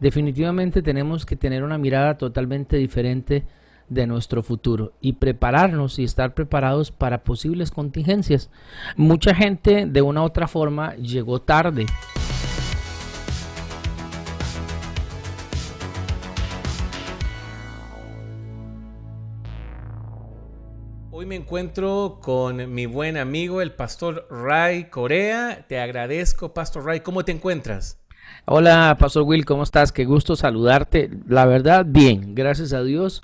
definitivamente tenemos que tener una mirada totalmente diferente de nuestro futuro y prepararnos y estar preparados para posibles contingencias. Mucha gente de una u otra forma llegó tarde. Hoy me encuentro con mi buen amigo el pastor Ray Corea. Te agradezco, pastor Ray. ¿Cómo te encuentras? Hola, pastor Will, ¿cómo estás? Qué gusto saludarte. La verdad, bien, gracias a Dios.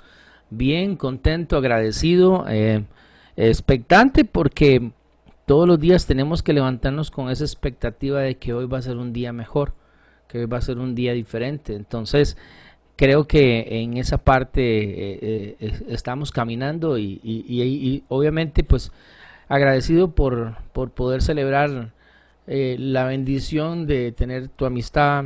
Bien, contento, agradecido, eh, expectante porque todos los días tenemos que levantarnos con esa expectativa de que hoy va a ser un día mejor, que hoy va a ser un día diferente. Entonces, creo que en esa parte eh, eh, estamos caminando y, obviamente pues agradecido por, por poder celebrar eh, la bendición de tener tu amistad,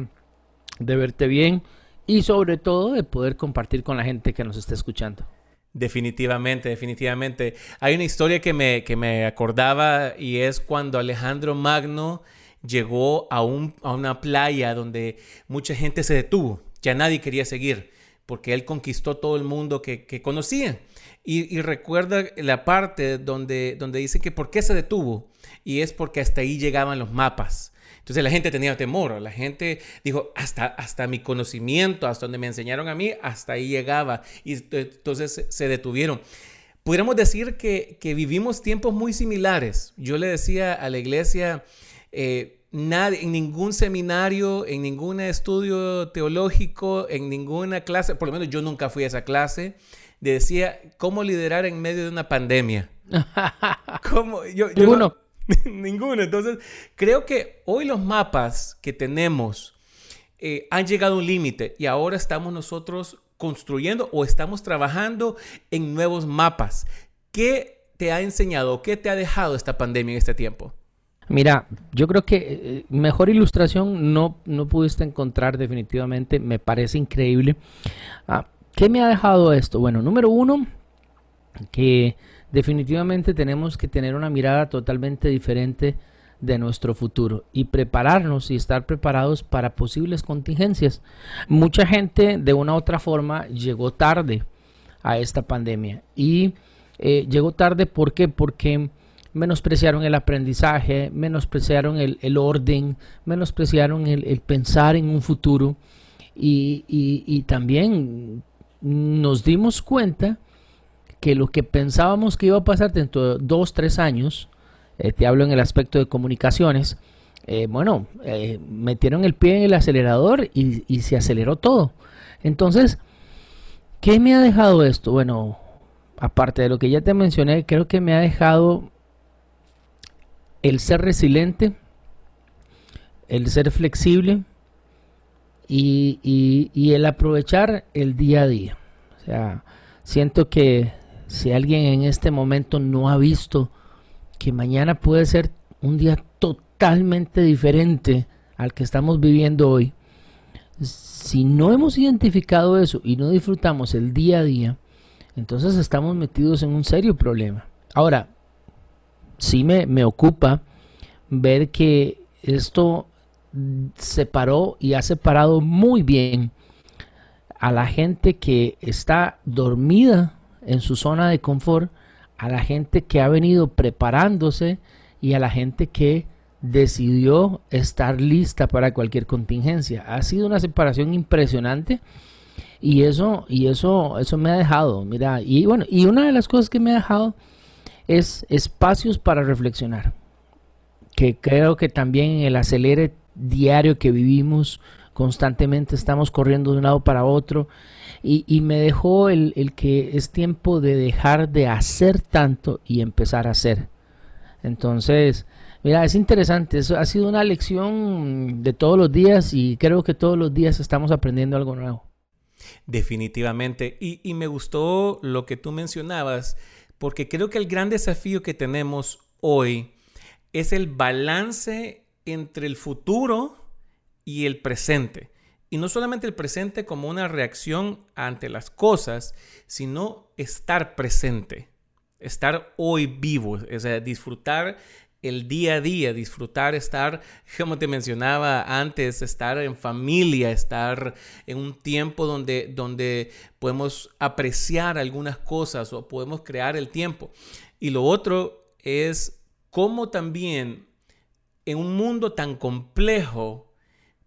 de verte bien y sobre todo de poder compartir con la gente que nos está escuchando. Definitivamente, definitivamente. Hay una historia que me, que me acordaba y es cuando Alejandro Magno llegó a, un, a una playa donde mucha gente se detuvo ya nadie quería seguir, porque él conquistó todo el mundo que, conocía. Y, recuerda la parte donde, donde dice que por qué se detuvo, y es porque hasta ahí llegaban los mapas. Entonces la gente tenía temor, la gente dijo, hasta, hasta mi conocimiento, hasta donde me enseñaron a mí, hasta ahí llegaba. Y entonces se detuvieron. Pudiéramos decir que, que vivimos tiempos muy similares. Yo le decía a la iglesia, eh, nadie, en ningún seminario, en ningún estudio teológico, en ninguna clase, por lo menos yo nunca fui a esa clase, decía cómo liderar en medio de una pandemia. ¿Cómo? Yo, ninguno. ninguno. Entonces, creo que hoy los mapas que tenemos eh, han llegado a un límite y ahora estamos nosotros construyendo o estamos trabajando en nuevos mapas. ¿Qué te ha enseñado, qué te ha dejado esta pandemia en este tiempo? Mira, yo creo que eh, mejor ilustración no, no pudiste encontrar definitivamente, me parece increíble. Ah, ¿Qué me ha dejado esto? Bueno, número uno, que definitivamente tenemos que tener una mirada totalmente diferente de nuestro futuro y prepararnos y estar preparados para posibles contingencias. Mucha gente de una u otra forma llegó tarde a esta pandemia y eh, llegó tarde ¿por qué? porque menospreciaron el aprendizaje, menospreciaron el, orden, menospreciaron el, pensar en un futuro y, también nos dimos cuenta que lo que pensábamos que iba a pasar dentro de dos, tres años, eh, te hablo en el aspecto de comunicaciones, eh, bueno, eh, metieron el pie en el acelerador y, y se aceleró todo. Entonces, ¿qué me ha dejado esto? Bueno, aparte de lo que ya te mencioné, creo que me ha dejado el ser resiliente, el ser flexible y, el aprovechar el día a día. O sea, siento que si alguien en este momento no ha visto que mañana puede ser un día totalmente diferente al que estamos viviendo hoy, si no hemos identificado eso y no disfrutamos el día a día, entonces estamos metidos en un serio problema. Ahora, sí me, me ocupa ver que esto separó y ha separado muy bien a la gente que está dormida en su zona de confort, a la gente que ha venido preparándose y a la gente que decidió estar lista para cualquier contingencia. Ha sido una separación impresionante y eso y eso eso me ha dejado, mira, y bueno, y una de las cosas que me ha dejado es espacios para reflexionar, que creo que también el acelere diario que vivimos, constantemente estamos corriendo de un lado para otro, y, me dejó el, el, que es tiempo de dejar de hacer tanto y empezar a hacer. Entonces, mira, es interesante, eso ha sido una lección de todos los días y creo que todos los días estamos aprendiendo algo nuevo. Definitivamente, y, y me gustó lo que tú mencionabas, porque creo que el gran desafío que tenemos hoy es el balance entre el futuro y el presente. Y no solamente el presente como una reacción ante las cosas, sino estar presente, estar hoy vivo, es disfrutar el día a día, disfrutar, estar, como te mencionaba antes, estar en familia, estar en un tiempo donde, donde podemos apreciar algunas cosas o podemos crear el tiempo. Y lo otro es cómo también en un mundo tan complejo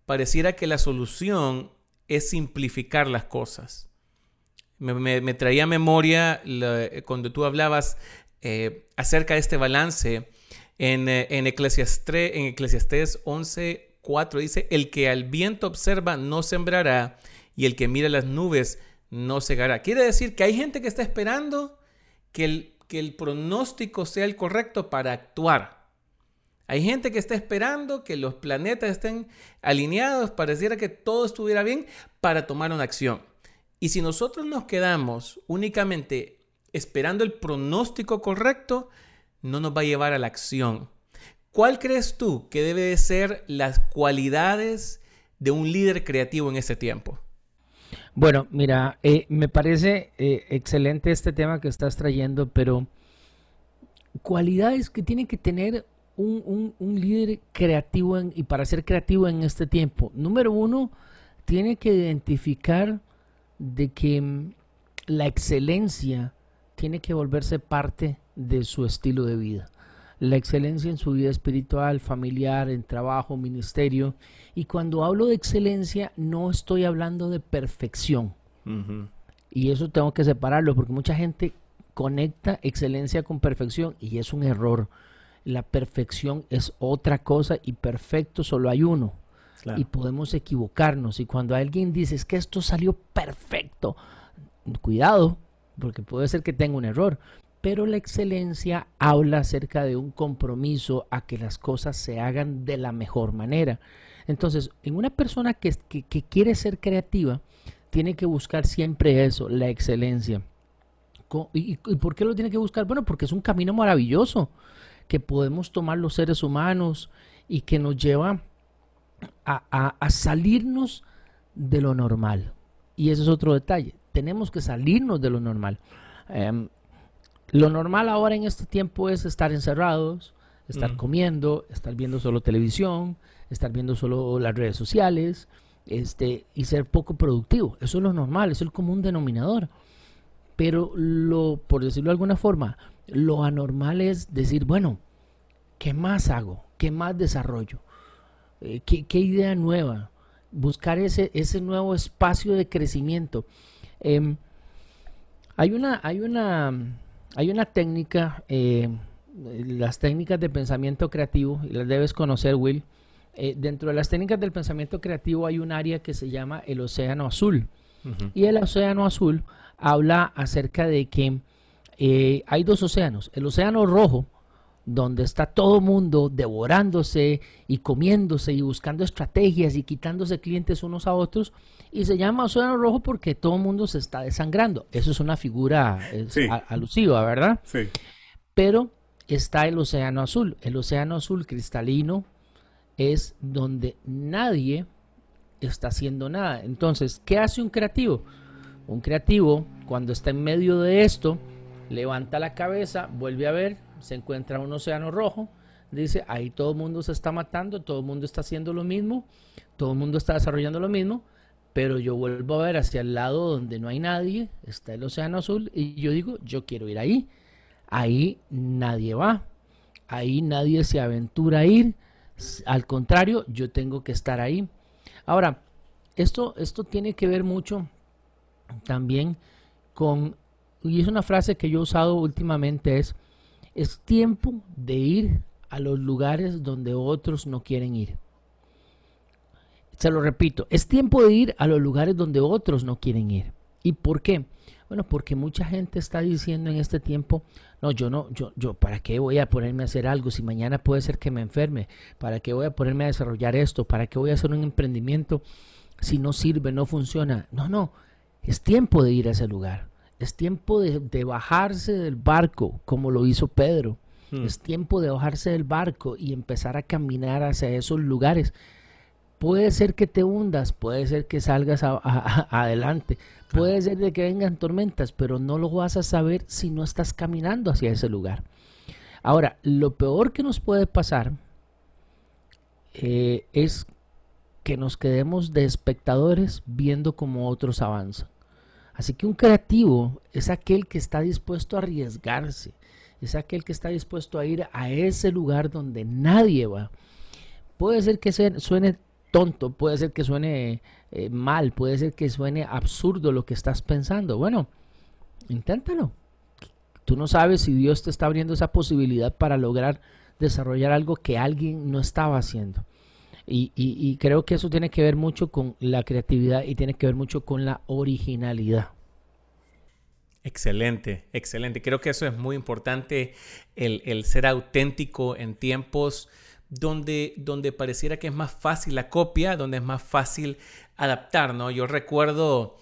pareciera que la solución es simplificar las cosas. Me, traía a memoria cuando tú hablabas eh, acerca de este balance en, eh, en, Eclesiastés 11, 4 dice, el que al viento observa no sembrará y el que mira las nubes no cegará. Quiere decir que hay gente que está esperando que el, que el pronóstico sea el correcto para actuar. Hay gente que está esperando que los planetas estén alineados, pareciera que todo estuviera bien para tomar una acción. Y si nosotros nos quedamos únicamente esperando el pronóstico correcto, no nos va a llevar a la acción. ¿Cuál crees tú que debe de ser las cualidades de un líder creativo en este tiempo? Bueno, mira, eh, me parece eh, excelente este tema que estás trayendo, pero cualidades que tiene que tener un, líder creativo y para ser creativo en este tiempo. Número uno, tiene que identificar de que mm, la excelencia tiene que volverse parte de su estilo de vida. La excelencia en su vida espiritual, familiar, en trabajo, ministerio. Y cuando hablo de excelencia, no estoy hablando de perfección. Y eso tengo que separarlo porque mucha gente conecta excelencia con perfección y es un error. La perfección es otra cosa y perfecto solo hay uno. Y podemos equivocarnos. Y cuando alguien dice es que esto salió perfecto, cuidado, porque puede ser que tenga un error, pero la excelencia habla acerca de un compromiso a que las cosas se hagan de la mejor manera. Entonces, en una persona que, quiere ser creativa, tiene que buscar siempre eso, la excelencia. ¿Y, ¿Y, por qué lo tiene que buscar? Bueno, porque es un camino maravilloso que podemos tomar los seres humanos y que nos lleva a, a salirnos de lo normal. Y ese es otro detalle tenemos que salirnos de lo normal. Em, lo normal ahora en este tiempo es estar encerrados, estar mm. comiendo, estar viendo solo televisión, estar viendo solo las redes sociales, este, y ser poco productivo. Eso es lo normal, es el común denominador. Pero lo, por decirlo de alguna forma, lo anormal es decir, bueno, ¿qué más hago? ¿Qué más desarrollo? Eh, ¿qué, ¿qué, idea nueva? Buscar ese, ese nuevo espacio de crecimiento. Em, hay, una, hay, una, hay una técnica, eh, las técnicas de pensamiento creativo, y las debes conocer, Will. Eh, dentro de las técnicas del pensamiento creativo hay un área que se llama el océano azul. Y el océano azul habla acerca de que eh, hay dos océanos. El océano rojo, donde está todo mundo devorándose y comiéndose y buscando estrategias y quitándose clientes unos a otros. Y se llama Océano Rojo porque todo el mundo se está desangrando. Eso es una figura alusiva, ¿verdad? Sí. Pero está el Océano Azul. El Océano Azul cristalino es donde nadie está haciendo nada. Entonces, ¿qué hace un creativo? Un creativo, cuando está en medio de esto, levanta la cabeza, vuelve a ver, se encuentra un océano rojo, dice, ahí todo el mundo se está matando, todo el mundo está haciendo lo mismo, todo el mundo está desarrollando lo mismo, pero yo vuelvo a ver hacia el lado donde no hay nadie, está el océano azul, y yo digo, yo quiero ir ahí. Ahí nadie va, ahí nadie se aventura a ir, al contrario, yo tengo que estar ahí. Ahora, esto, esto tiene que ver mucho también con, y es una frase que yo he usado últimamente, es, es tiempo de ir a los lugares donde otros no quieren ir. Se lo repito, es tiempo de ir a los lugares donde otros no quieren ir. ¿Y por qué? Bueno, porque mucha gente está diciendo en este tiempo, no, yo no, yo, yo, ¿para qué voy a ponerme a hacer algo si mañana puede ser que me enferme? ¿Para qué voy a ponerme a desarrollar esto? ¿Para qué voy a hacer un emprendimiento si no sirve, no funciona? No, no, es tiempo de ir a ese lugar. Es tiempo de, bajarse del barco, como lo hizo Pedro. Hmm. Es tiempo de bajarse del barco y empezar a caminar hacia esos lugares. Puede ser que te hundas, puede ser que salgas adelante, puede ser de que vengan tormentas, pero no lo vas a saber si no estás caminando hacia ese lugar. Ahora, lo peor que nos puede pasar eh, es que nos quedemos de espectadores viendo cómo otros avanzan. Así que un creativo es aquel que está dispuesto a arriesgarse, es aquel que está dispuesto a ir a ese lugar donde nadie va. Puede ser que suene tonto, puede ser que suene eh, mal, puede ser que suene absurdo lo que estás pensando. Bueno, inténtalo. Tú no sabes si Dios te está abriendo esa posibilidad para lograr desarrollar algo que alguien no estaba haciendo. Y, creo que eso tiene que ver mucho con la creatividad y tiene que ver mucho con la originalidad. Excelente, excelente. Creo que eso es muy importante, el, ser auténtico en tiempos donde, donde pareciera que es más fácil la copia, donde es más fácil adaptar, ¿no? Yo recuerdo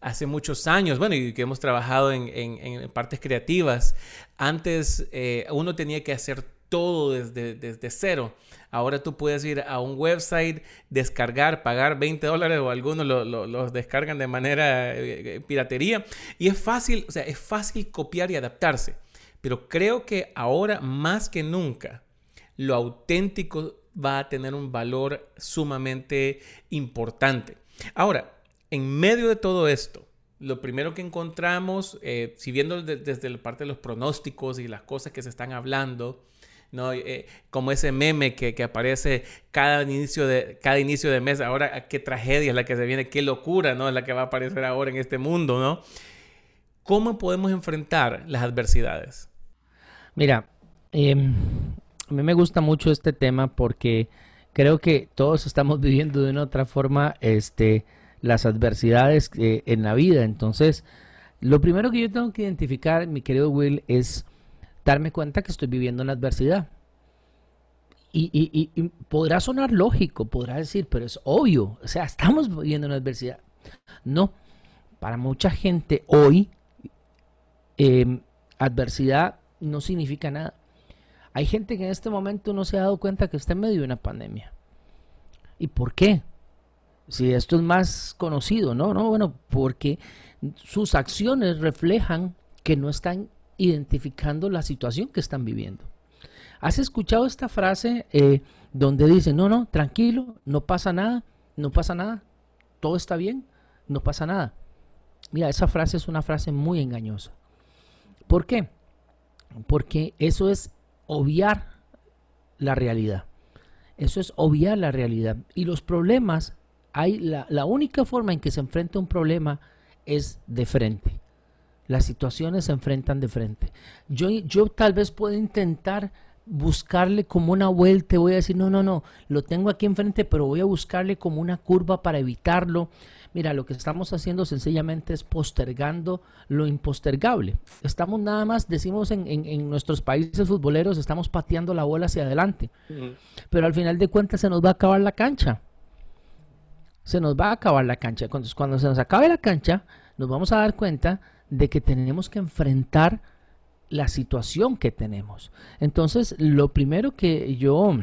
hace muchos años, bueno, y que hemos trabajado en, partes creativas, antes eh, uno tenía que hacer todo desde, desde cero. Ahora tú puedes ir a un website, descargar, pagar 20 dólares o algunos los descargan de manera eh, eh, piratería. Y es fácil, o sea, es fácil copiar y adaptarse. Pero creo que ahora más que nunca, lo auténtico va a tener un valor sumamente importante. Ahora, en medio de todo esto, lo primero que encontramos, eh, si viendo desde la parte de los pronósticos y las cosas que se están hablando, ¿no? Eh, como ese meme que, aparece cada inicio, de, cada inicio de mes. Ahora, qué tragedia es la que se viene, qué locura, ¿no? Es la que va a aparecer ahora en este mundo, ¿no? ¿Cómo podemos enfrentar las adversidades? Mira, em, a mí me gusta mucho este tema porque creo que todos estamos viviendo de una otra forma este, las adversidades eh, en la vida. Entonces, lo primero que yo tengo que identificar, mi querido Will, es darme cuenta que estoy viviendo una adversidad. Y, podrá sonar lógico, podrá decir, pero es obvio, o sea, estamos viviendo una adversidad. No, para mucha gente hoy, em, adversidad no significa nada. Hay gente que en este momento no se ha dado cuenta que está en medio de una pandemia. ¿Y por qué? Si esto es más conocido, no, no, bueno, porque sus acciones reflejan que no están identificando la situación que están viviendo. ¿Has escuchado esta frase eh, donde dice, no, no, tranquilo, no pasa nada, no pasa nada, todo está bien, no pasa nada? Mira, esa frase es una frase muy engañosa. ¿Por qué? Porque eso es obviar la realidad. Eso es obviar la realidad. Y los problemas, hay la, la única forma en que se enfrenta un problema es de frente. Las situaciones se enfrentan de frente. Yo, yo tal vez puedo intentar buscarle como una vuelta, voy a decir, no, no, no, lo tengo aquí enfrente, pero voy a buscarle como una curva para evitarlo. Mira, lo que estamos haciendo sencillamente es postergando lo impostergable. Estamos nada más, decimos en, nuestros países futboleros, estamos pateando la bola hacia adelante. Pero al final de cuentas se nos va a acabar la cancha. Se nos va a acabar la cancha. Entonces, cuando se nos acabe la cancha, nos vamos a dar cuenta de que tenemos que enfrentar la situación que tenemos. Entonces, lo primero que yo,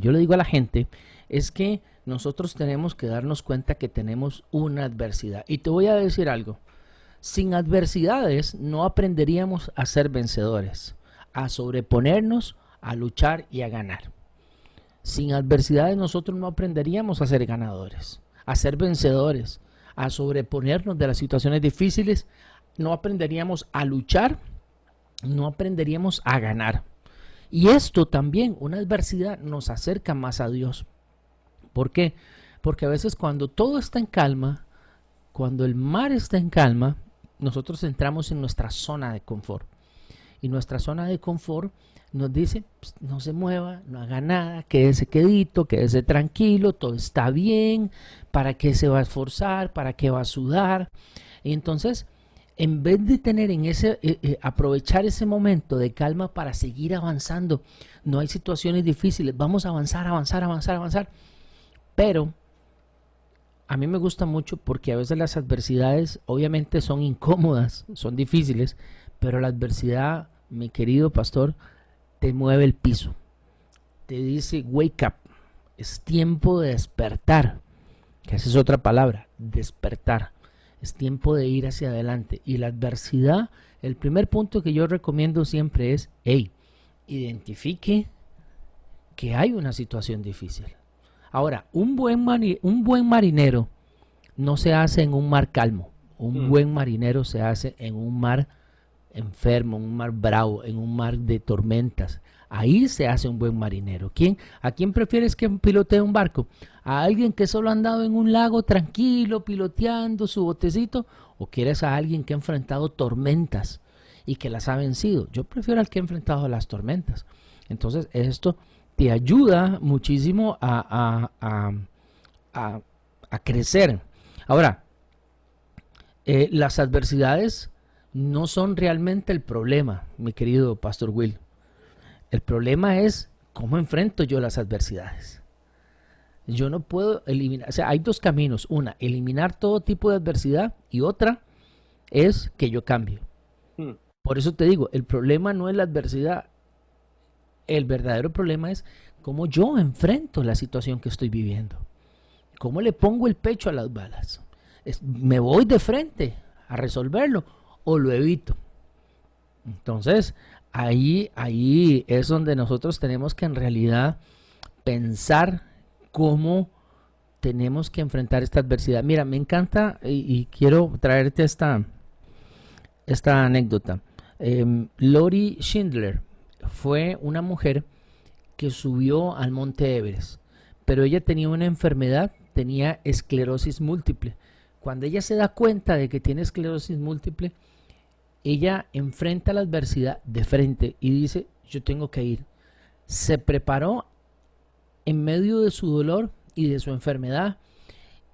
yo le digo a la gente es que nosotros tenemos que darnos cuenta que tenemos una adversidad. Y te voy a decir algo, sin adversidades no aprenderíamos a ser vencedores, a sobreponernos, a luchar y a ganar. Sin adversidades nosotros no aprenderíamos a ser ganadores, a ser vencedores, a sobreponernos de las situaciones difíciles, no aprenderíamos a luchar, no aprenderíamos a ganar. Y esto también, una adversidad, nos acerca más a Dios. ¿Por qué? Porque a veces cuando todo está en calma, cuando el mar está en calma, nosotros entramos en nuestra zona de confort. Y nuestra zona de confort nos dice, no se mueva, no haga nada, quédese quedito, quédese tranquilo, todo está bien, ¿para qué se va a esforzar? ¿Para qué va a sudar? Y entonces, en vez de tener en ese, eh, eh, aprovechar ese momento de calma para seguir avanzando, no hay situaciones difíciles, vamos a avanzar, avanzar, avanzar, avanzar. Pero a mí me gusta mucho porque a veces las adversidades obviamente son incómodas, son difíciles, pero la adversidad, mi querido pastor, te mueve el piso. Te dice, wake up. Es tiempo de despertar. Que esa es otra palabra, despertar. Es tiempo de ir hacia adelante. Y la adversidad, el primer punto que yo recomiendo siempre es, hey, identifique que hay una situación difícil. Ahora, un buen, un buen marinero no se hace en un mar calmo. Un mm. buen marinero se hace en un mar enfermo, en un mar bravo, en un mar de tormentas. Ahí se hace un buen marinero. ¿Quién, ¿A quién prefieres que pilotee un barco? ¿A alguien que solo ha andado en un lago tranquilo, piloteando su botecito? ¿O quieres a alguien que ha enfrentado tormentas y que las ha vencido? Yo prefiero al que ha enfrentado las tormentas. Entonces, esto te ayuda muchísimo a, a, crecer. Ahora, eh, las adversidades no son realmente el problema, mi querido Pastor Will. El problema es cómo enfrento yo las adversidades. Yo no puedo eliminar, o sea, hay dos caminos. Una, eliminar todo tipo de adversidad y otra es que yo cambie. Hmm. Por eso te digo, el problema no es la adversidad. El verdadero problema es cómo yo enfrento la situación que estoy viviendo. ¿Cómo le pongo el pecho a las balas? ¿Me voy de frente a resolverlo o lo evito? Entonces, ahí, ahí es donde nosotros tenemos que en realidad pensar cómo tenemos que enfrentar esta adversidad. Mira, me encanta y, quiero traerte esta, esta anécdota. Eh, Lori Schindler fue una mujer que subió al monte Everest, pero ella tenía una enfermedad, tenía esclerosis múltiple. Cuando ella se da cuenta de que tiene esclerosis múltiple, ella enfrenta la adversidad de frente y dice, yo tengo que ir. Se preparó en medio de su dolor y de su enfermedad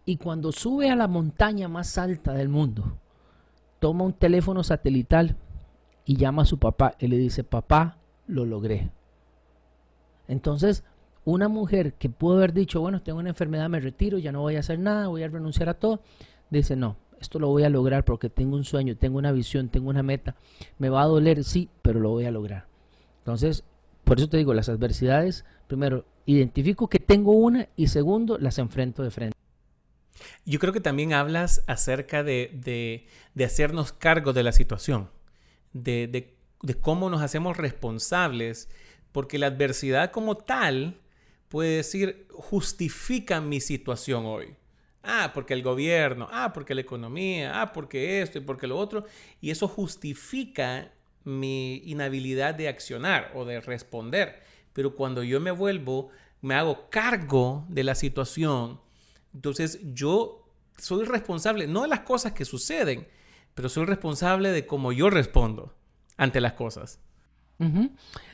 y cuando sube a la montaña más alta del mundo, toma un teléfono satelital y llama a su papá y le dice, papá, lo logré. Entonces, una mujer que pudo haber dicho, bueno, tengo una enfermedad, me retiro, ya no voy a hacer nada, voy a renunciar a todo, dice, no, esto lo voy a lograr porque tengo un sueño, tengo una visión, tengo una meta. Me va a doler, sí, pero lo voy a lograr. Entonces, por eso te digo, las adversidades, primero, identifico que tengo una y segundo, las enfrento de frente. Yo creo que también hablas acerca de, hacernos cargo de la situación, de, de cómo nos hacemos responsables, porque la adversidad como tal puede decir, justifica mi situación hoy. Ah, porque el gobierno, ah, porque la economía, ah, porque esto y porque lo otro. Y eso justifica mi inhabilidad de accionar o de responder. Pero cuando yo me vuelvo, me hago cargo de la situación, entonces yo soy responsable, no de las cosas que suceden, pero soy responsable de cómo yo respondo ante las cosas.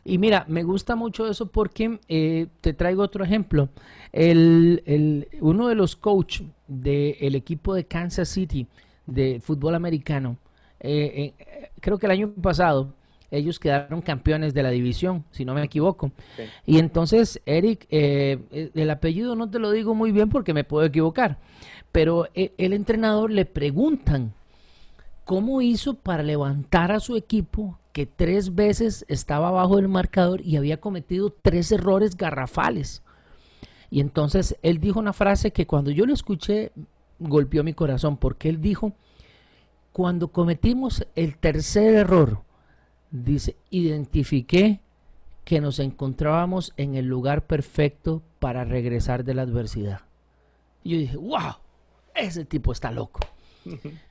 Y mira, me gusta mucho eso porque eh, te traigo otro ejemplo. El, uno de los coaches del equipo de Kansas City de fútbol americano, eh, eh, creo que el año pasado ellos quedaron campeones de la división, si no me equivoco. Y entonces, Eric, el apellido no te lo digo muy bien porque me puedo equivocar, pero el entrenador le preguntan cómo hizo para levantar a su equipo que tres veces estaba abajo del marcador y había cometido tres errores garrafales. Y entonces él dijo una frase que cuando yo lo escuché golpeó mi corazón, porque él dijo, cuando cometimos el tercer error, dice, identifiqué que nos encontrábamos en el lugar perfecto para regresar de la adversidad. Y yo dije, wow, ese tipo está loco.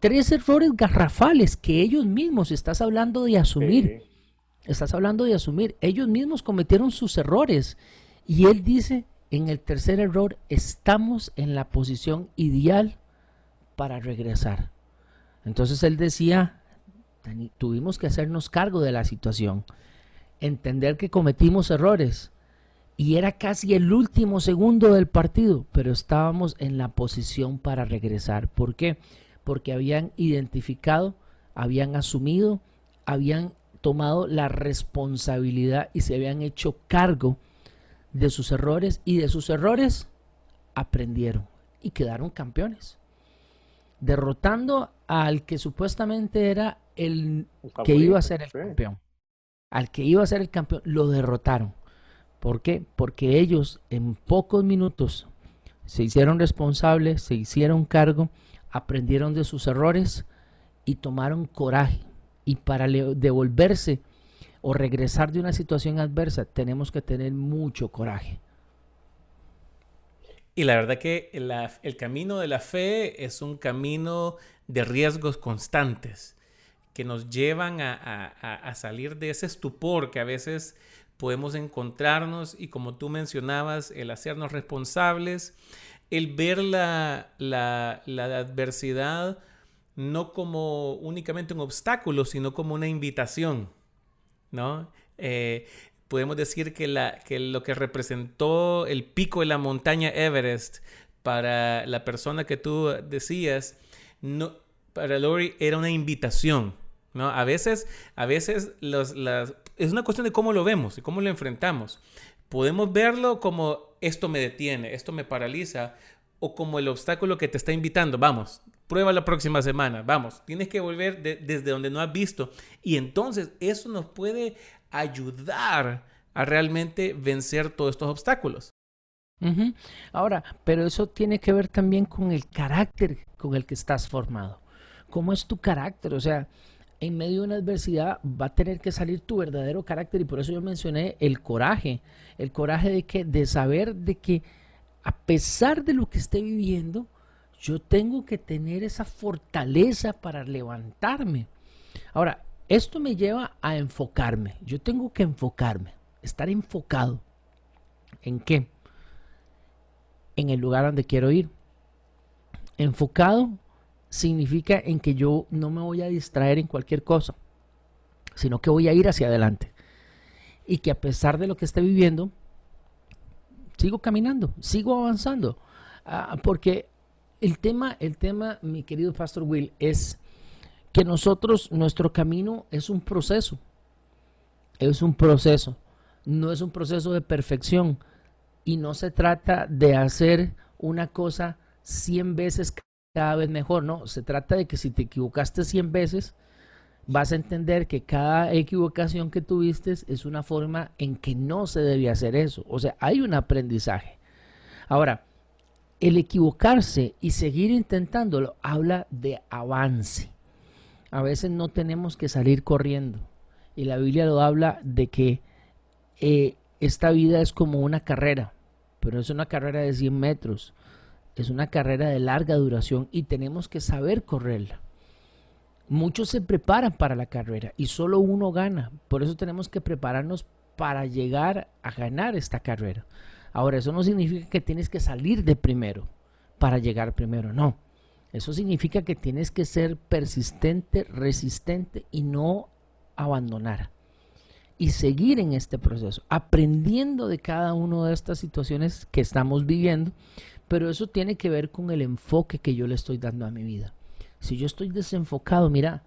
tres errores garrafales que ellos mismos estás hablando de asumir. Estás hablando de asumir. Ellos mismos cometieron sus errores. Y él dice, en el tercer error, estamos en la posición ideal para regresar. Entonces él decía, tuvimos que hacernos cargo de la situación, entender que cometimos errores. Y era casi el último segundo del partido, pero estábamos en la posición para regresar. ¿Por qué? Porque habían identificado, habían asumido, habían tomado la responsabilidad y se habían hecho cargo de sus errores y de sus errores aprendieron y quedaron campeones. Derrotando al que supuestamente era el que iba a ser el campeón. Al que iba a ser el campeón, lo derrotaron. ¿Por qué? Porque ellos en pocos minutos se hicieron responsables, se hicieron cargo aprendieron de sus errores y tomaron coraje. Y para devolverse o regresar de una situación adversa, tenemos que tener mucho coraje. Y la verdad que el camino de la fe es un camino de riesgos constantes que nos llevan a, salir de ese estupor que a veces podemos encontrarnos y como tú mencionabas, el hacernos responsables, el ver la, la, adversidad no como únicamente un obstáculo, sino como una invitación, ¿no? Eh, podemos decir que, la, que lo que representó el pico de la montaña Everest para la persona que tú decías, no, para Lori era una invitación. ¿no? A veces, a veces los, las, es una cuestión de cómo lo vemos y cómo lo enfrentamos. Podemos verlo como esto me detiene, esto me paraliza, o como el obstáculo que te está invitando. Vamos, prueba la próxima semana, vamos, tienes que volver desde donde no has visto. Y entonces eso nos puede ayudar a realmente vencer todos estos obstáculos. Ahora, pero eso tiene que ver también con el carácter con el que estás formado. ¿Cómo es tu carácter? O sea, en medio de una adversidad va a tener que salir tu verdadero carácter y por eso yo mencioné el coraje, el coraje de que de saber de que a pesar de lo que esté viviendo, yo tengo que tener esa fortaleza para levantarme. Ahora, esto me lleva a enfocarme. Yo tengo que enfocarme, estar enfocado. ¿En qué? En el lugar donde quiero ir. Enfocado significa en que yo no me voy a distraer en cualquier cosa, sino que voy a ir hacia adelante. Y que a pesar de lo que esté viviendo, sigo caminando, sigo avanzando. Ah, porque el tema, el tema, mi querido Pastor Will, es que nosotros, nuestro camino es un proceso. Es un proceso. No es un proceso de perfección. Y no se trata de hacer una cosa 100 veces cada vez mejor. No, se trata de que si te equivocaste 100 veces, vas a entender que cada equivocación que tuviste es una forma en que no se debe hacer eso. O sea, hay un aprendizaje. Ahora, el equivocarse y seguir intentándolo habla de avance a veces no tenemos que salir corriendo. Y la Biblia lo habla de que eh, esta vida es como una carrera, pero es una carrera de 100 metros. Es una carrera de larga duración y tenemos que saber correrla. Muchos se preparan para la carrera y solo uno gana. Por eso tenemos que prepararnos para llegar a ganar esta carrera. Ahora, eso no significa que tienes que salir de primero para llegar primero, no. Eso significa que tienes que ser persistente, resistente y no abandonar. Y seguir en este proceso, aprendiendo de cada una de estas situaciones que estamos viviendo. Pero eso tiene que ver con el enfoque que yo le estoy dando a mi vida. Si yo estoy desenfocado, mira,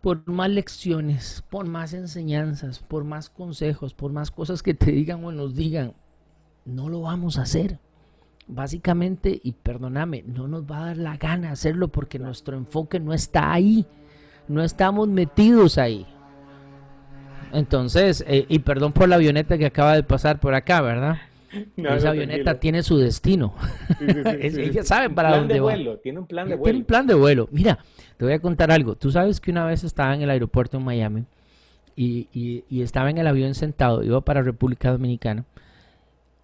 por más lecciones, por más enseñanzas, por más consejos, por más cosas que te digan o nos digan, no lo vamos a hacer básicamente, y perdóname, no nos va a dar la gana hacerlo porque nuestro enfoque no está ahí, no estamos metidos ahí. Entonces, eh, y perdón por la avioneta que acaba de pasar por acá, ¿verdad? Esa avioneta tiene su destino. Ella sabe para dónde va. Tiene un plan de vuelo. Tiene un plan de vuelo. Mira, te voy a contar algo. Tú sabes que una vez estaba en el aeropuerto en Miami y, y estaba en el avión sentado, iba para República Dominicana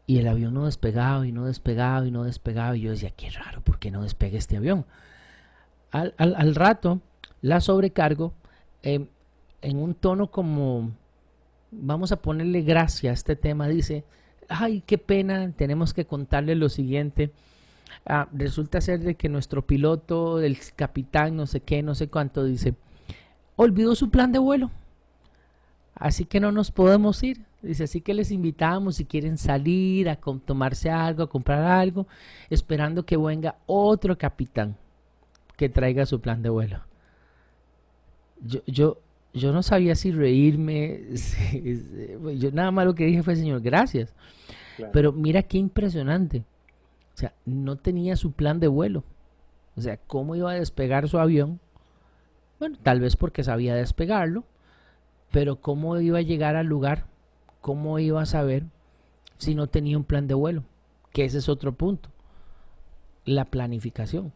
y el avión no despegaba y no despegaba y no despegaba. Y yo decía, qué raro, ¿por qué no despega este avión? Al, al, rato, la sobrecargo em, en un tono como, vamos a ponerle gracia a este tema, dice, ay, qué pena, tenemos que contarle lo siguiente. Ah, resulta ser de que nuestro piloto, el capitán, no sé qué, no sé cuánto, dice, olvidó su plan de vuelo. Así que no nos podemos ir. Dice, así que les invitamos si quieren salir a tomarse algo, a comprar algo, esperando que venga otro capitán que traiga su plan de vuelo. Yo, yo, yo no sabía si reírme, yo nada más lo que dije fue, Señor, gracias. Pero mira qué impresionante. O sea, no tenía su plan de vuelo. O sea, ¿cómo iba a despegar su avión? Bueno, tal vez porque sabía despegarlo, pero ¿cómo iba a llegar al lugar? ¿cómo iba a saber si no tenía un plan de vuelo? Que ese es otro punto. La planificación.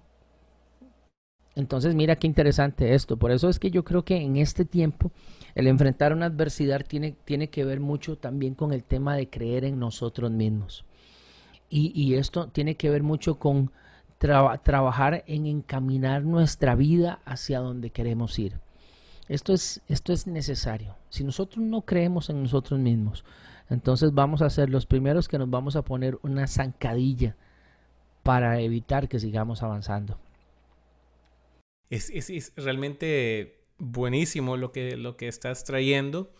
Entonces, mira qué interesante esto. Por eso es que yo creo que en este tiempo el enfrentar una adversidad tiene, tiene que ver mucho también con el tema de creer en nosotros mismos. Y, esto tiene que ver mucho con trabajar en encaminar nuestra vida hacia donde queremos ir. Esto es, esto es necesario. Si nosotros no creemos en nosotros mismos, entonces vamos a ser los primeros que nos vamos a poner una zancadilla para evitar que sigamos avanzando. Es, es, realmente buenísimo lo que, lo que estás trayendo,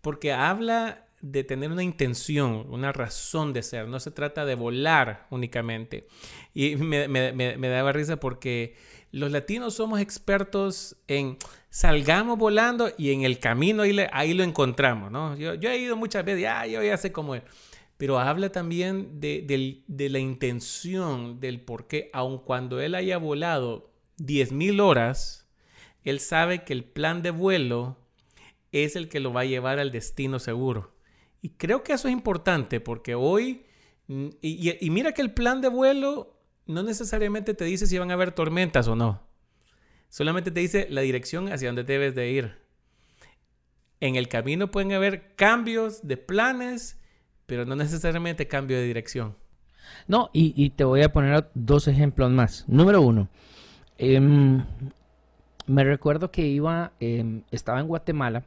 porque habla de tener una intención, una razón de ser. No se trata de volar únicamente. Y me, me, me, daba risa porque los latinos somos expertos en salgamos volando y en el camino ahí, ahí lo encontramos, ¿no? Yo, yo, he ido muchas veces, ya, yo ya sé cómo es pero habla también de, la intención, del por qué, aun cuando él haya volado 10.000 horas, él sabe que el plan de vuelo es el que lo va a llevar al destino seguro. Y creo que eso es importante porque hoy, mm, y, mira que el plan de vuelo no necesariamente te dice si van a haber tormentas o no. Solamente te dice la dirección hacia donde debes de ir. En el camino pueden haber cambios de planes pero no necesariamente cambio de dirección. No, y, te voy a poner dos ejemplos más. Número uno, em, me recuerdo que iba, em, estaba en Guatemala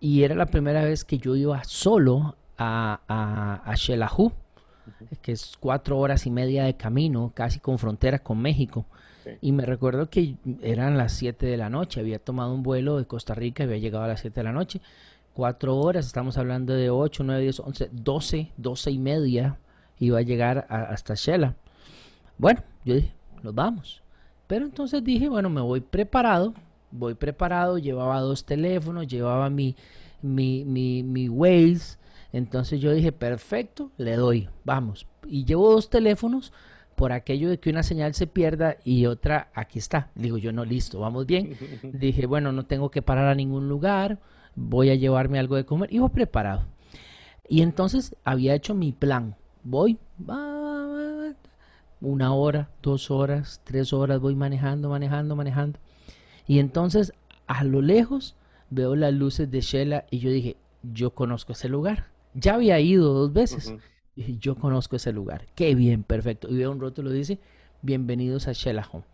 y era la primera vez que yo iba solo a, a, a Xelajú, que es cuatro horas y media de camino, casi con frontera con México. Y me recuerdo que eran las 7 de la noche, había tomado un vuelo de Costa Rica, había llegado a las 7 de la noche cuatro horas, estamos hablando de 8, 9, 10, 11, 12, 12 y media iba a llegar hasta Shela. Bueno, yo dije, nos vamos. Pero entonces dije, bueno, me voy preparado, voy preparado, llevaba dos teléfonos, llevaba mi, mi, mi, mi Waze. Entonces yo dije, perfecto, le doy, vamos. Y llevo dos teléfonos por aquello de que una señal se pierda y otra aquí está. Digo yo, no, listo, vamos bien. dije, bueno, no tengo que parar a ningún lugar voy a llevarme algo de comer. Iba preparado. Y entonces había hecho mi plan. Voy, una hora, dos horas, tres horas, voy manejando, manejando, manejando. Y entonces a lo lejos veo las luces de Shela y yo dije, yo conozco ese lugar. Ya había ido dos veces. Y dije, yo conozco ese lugar. Qué bien, perfecto. Y veo un rótulo dice, bienvenidos a Shela Home.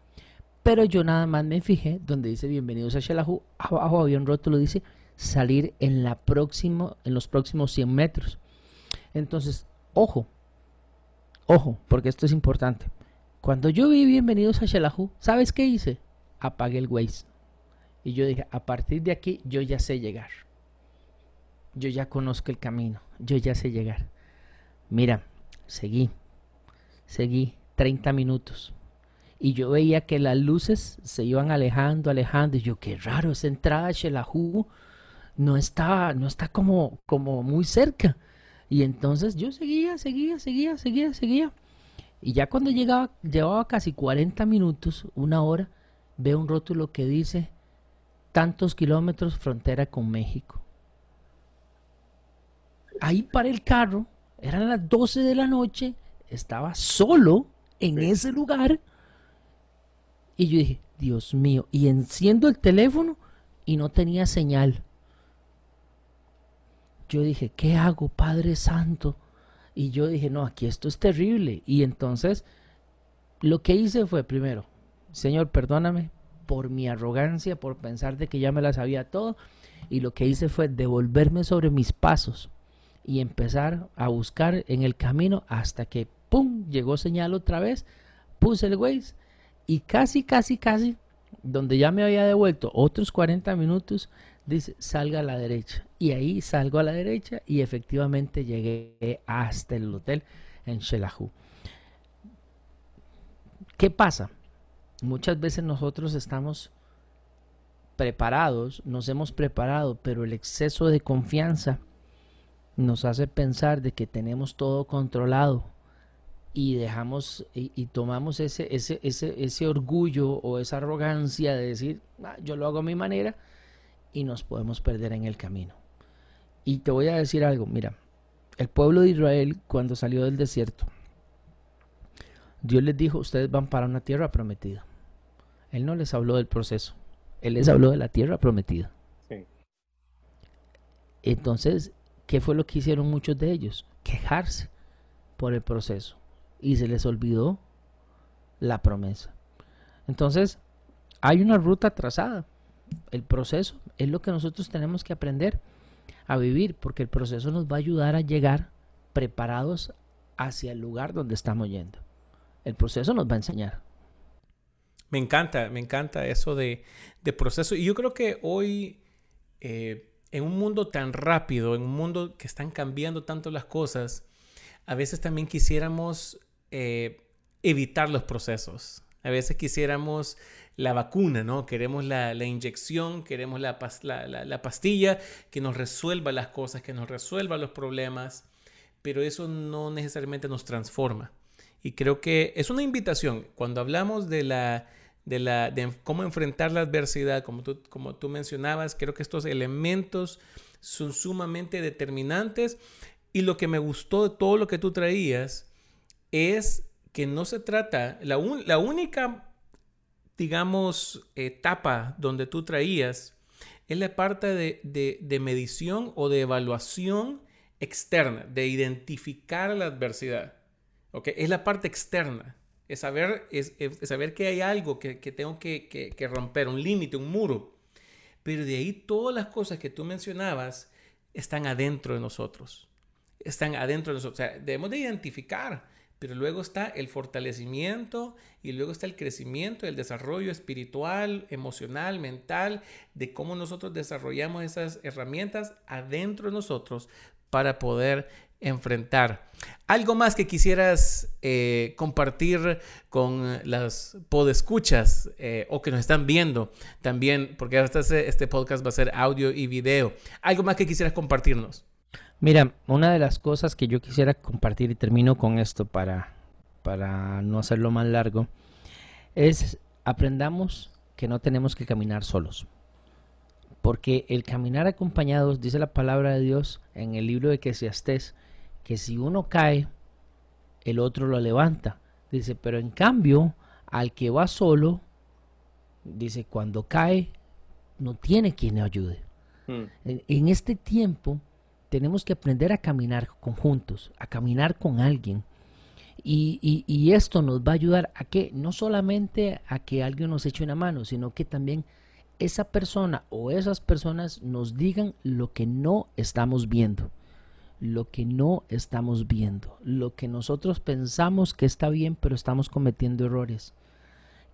Pero yo nada más me fijé donde dice bienvenidos a Shelahu. Abajo había un rótulo dice salir en, la próximo, en los próximos 100 metros. Entonces, ojo, ojo, porque esto es importante. Cuando yo vi Bienvenidos a Shelahu, ¿sabes qué hice? Apagué el Waze. Y yo dije, a partir de aquí yo ya sé llegar. Yo ya conozco el camino, yo ya sé llegar. Mira, seguí, seguí 30 minutos. Y yo veía que las luces se iban alejando, alejando. Y yo, qué raro, esa entrada a Shelahu no está, no está como, como muy cerca. Y entonces yo seguía, seguía, seguía, seguía, seguía. Y ya cuando llegaba, llevaba casi 40 minutos, una hora, veo un rótulo que dice tantos kilómetros frontera con México. Ahí para el carro, eran las 12 de la noche, estaba solo en ese lugar. Y yo dije, Dios mío, y enciendo el teléfono y no tenía señal yo dije, ¿qué hago, Padre Santo? Y yo dije, no, aquí esto es terrible. Y entonces lo que hice fue, primero, Señor, perdóname por mi arrogancia, por pensar de que ya me la sabía todo. Y lo que hice fue devolverme sobre mis pasos y empezar a buscar en el camino hasta que, ¡pum!, llegó señal otra vez, puse el Waze y casi, casi, casi, donde ya me había devuelto otros 40 minutos, dice salga a la derecha. Y ahí salgo a la derecha y efectivamente llegué hasta el hotel en Shelahu. ¿Qué pasa? Muchas veces nosotros estamos preparados, nos hemos preparado, pero el exceso de confianza nos hace pensar de que tenemos todo controlado y dejamos y, tomamos ese, ese, ese, ese orgullo o esa arrogancia de decir, ah, yo lo hago a mi manera y nos podemos perder en el camino. Y te voy a decir algo, mira, el pueblo de Israel cuando salió del desierto, Dios les dijo, ustedes van para una tierra prometida. Él no les habló del proceso. Él les habló de la tierra prometida. Entonces, ¿qué fue lo que hicieron muchos de ellos? Quejarse por el proceso. Y se les olvidó la promesa. Entonces, hay una ruta trazada. El proceso es lo que nosotros tenemos que aprender a vivir, porque el proceso nos va a ayudar a llegar preparados hacia el lugar donde estamos yendo. El proceso nos va a enseñar. Me encanta, me encanta eso de, proceso. Y yo creo que hoy, eh, en un mundo tan rápido, en un mundo que están cambiando tanto las cosas, a veces también quisiéramos eh, evitar los procesos. A veces quisiéramos la vacuna, ¿no? Queremos la, inyección, queremos la, la, pastilla que nos resuelva las cosas, que nos resuelva los problemas, pero eso no necesariamente nos transforma. Y creo que es una invitación. Cuando hablamos de la de, la, de cómo enfrentar la adversidad, como tú, como tú mencionabas, creo que estos elementos son sumamente determinantes. Y lo que me gustó de todo lo que tú traías es que no se trata, la, la única, digamos, etapa donde tú traías es la parte de, de, medición o de evaluación externa, de identificar la adversidad. ¿okay? Es la parte externa es saber, es, saber que hay algo que, tengo que, romper, un límite, un muro. Pero de ahí todas las cosas que tú mencionabas están adentro de nosotros. Están adentro de nosotros. O sea, debemos de identificar, pero luego está el fortalecimiento y luego está el crecimiento, el desarrollo espiritual, emocional, mental, de cómo nosotros desarrollamos esas herramientas adentro de nosotros para poder enfrentar. ¿Algo más que quisieras eh, compartir con las podescuchas eh, o que nos están viendo también? Porque hasta este, este podcast va a ser audio y video. ¿Algo más que quisieras compartirnos? Mira, una de las cosas que yo quisiera compartir y termino con esto para, para no hacerlo más largo es aprendamos que no tenemos que caminar solos. Porque el caminar acompañados, dice la palabra de Dios en el libro de Eclesiastés, que si uno cae, el otro lo levanta. Dice, pero en cambio, al que va solo, dice, cuando cae, no tiene quien le ayude. Hmm. En, este tiempo tenemos que aprender a caminar conjuntos, a caminar con alguien. Y, y, esto nos va a ayudar a que no solamente a que alguien nos eche una mano, sino que también esa persona o esas personas nos digan lo que no estamos viendo lo que no estamos viendo, lo que nosotros pensamos que está bien, pero estamos cometiendo errores.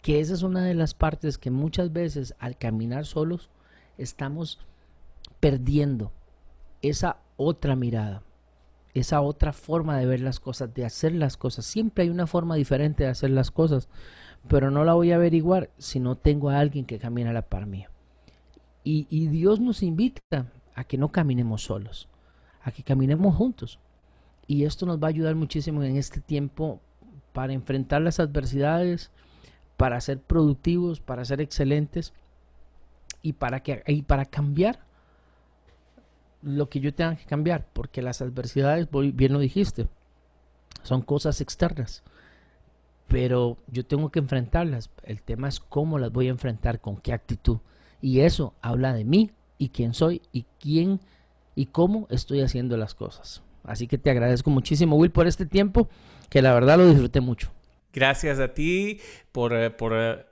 Que esa es una de las partes que muchas veces al caminar solos estamos perdiendo esa otra mirada, esa otra forma de ver las cosas, de hacer las cosas. Siempre hay una forma diferente de hacer las cosas, pero no la voy a averiguar si no tengo a alguien que camine a la par mía. Y, y Dios nos invita a que no caminemos solos a que caminemos juntos. Y esto nos va a ayudar muchísimo en este tiempo para enfrentar las adversidades, para ser productivos, para ser excelentes y para, que, y para cambiar lo que yo tenga que cambiar, porque las adversidades, bien lo dijiste, son cosas externas, pero yo tengo que enfrentarlas. El tema es cómo las voy a enfrentar, con qué actitud. Y eso habla de mí y quién soy y quién y cómo estoy haciendo las cosas. Así que te agradezco muchísimo, Will, por este tiempo, que la verdad lo disfruté mucho. Gracias a ti por, eh,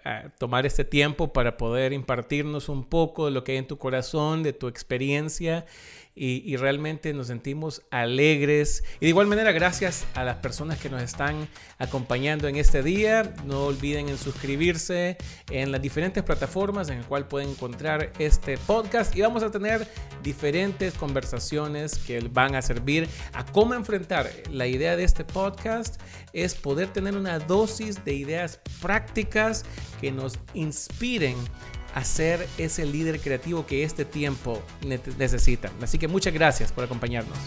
eh, tomar este tiempo para poder impartirnos un poco de lo que hay en tu corazón, de tu experiencia y, realmente nos sentimos alegres. Y de igual manera, gracias a las personas que nos están acompañando en este día. No olviden en suscribirse en las diferentes plataformas en las cuales pueden encontrar este podcast y vamos a tener diferentes conversaciones que van a servir a cómo enfrentar. La idea de este podcast es poder tener una dosis de ideas prácticas que nos inspiren a ser ese líder creativo que este tiempo necesita. Así que muchas gracias por acompañarnos.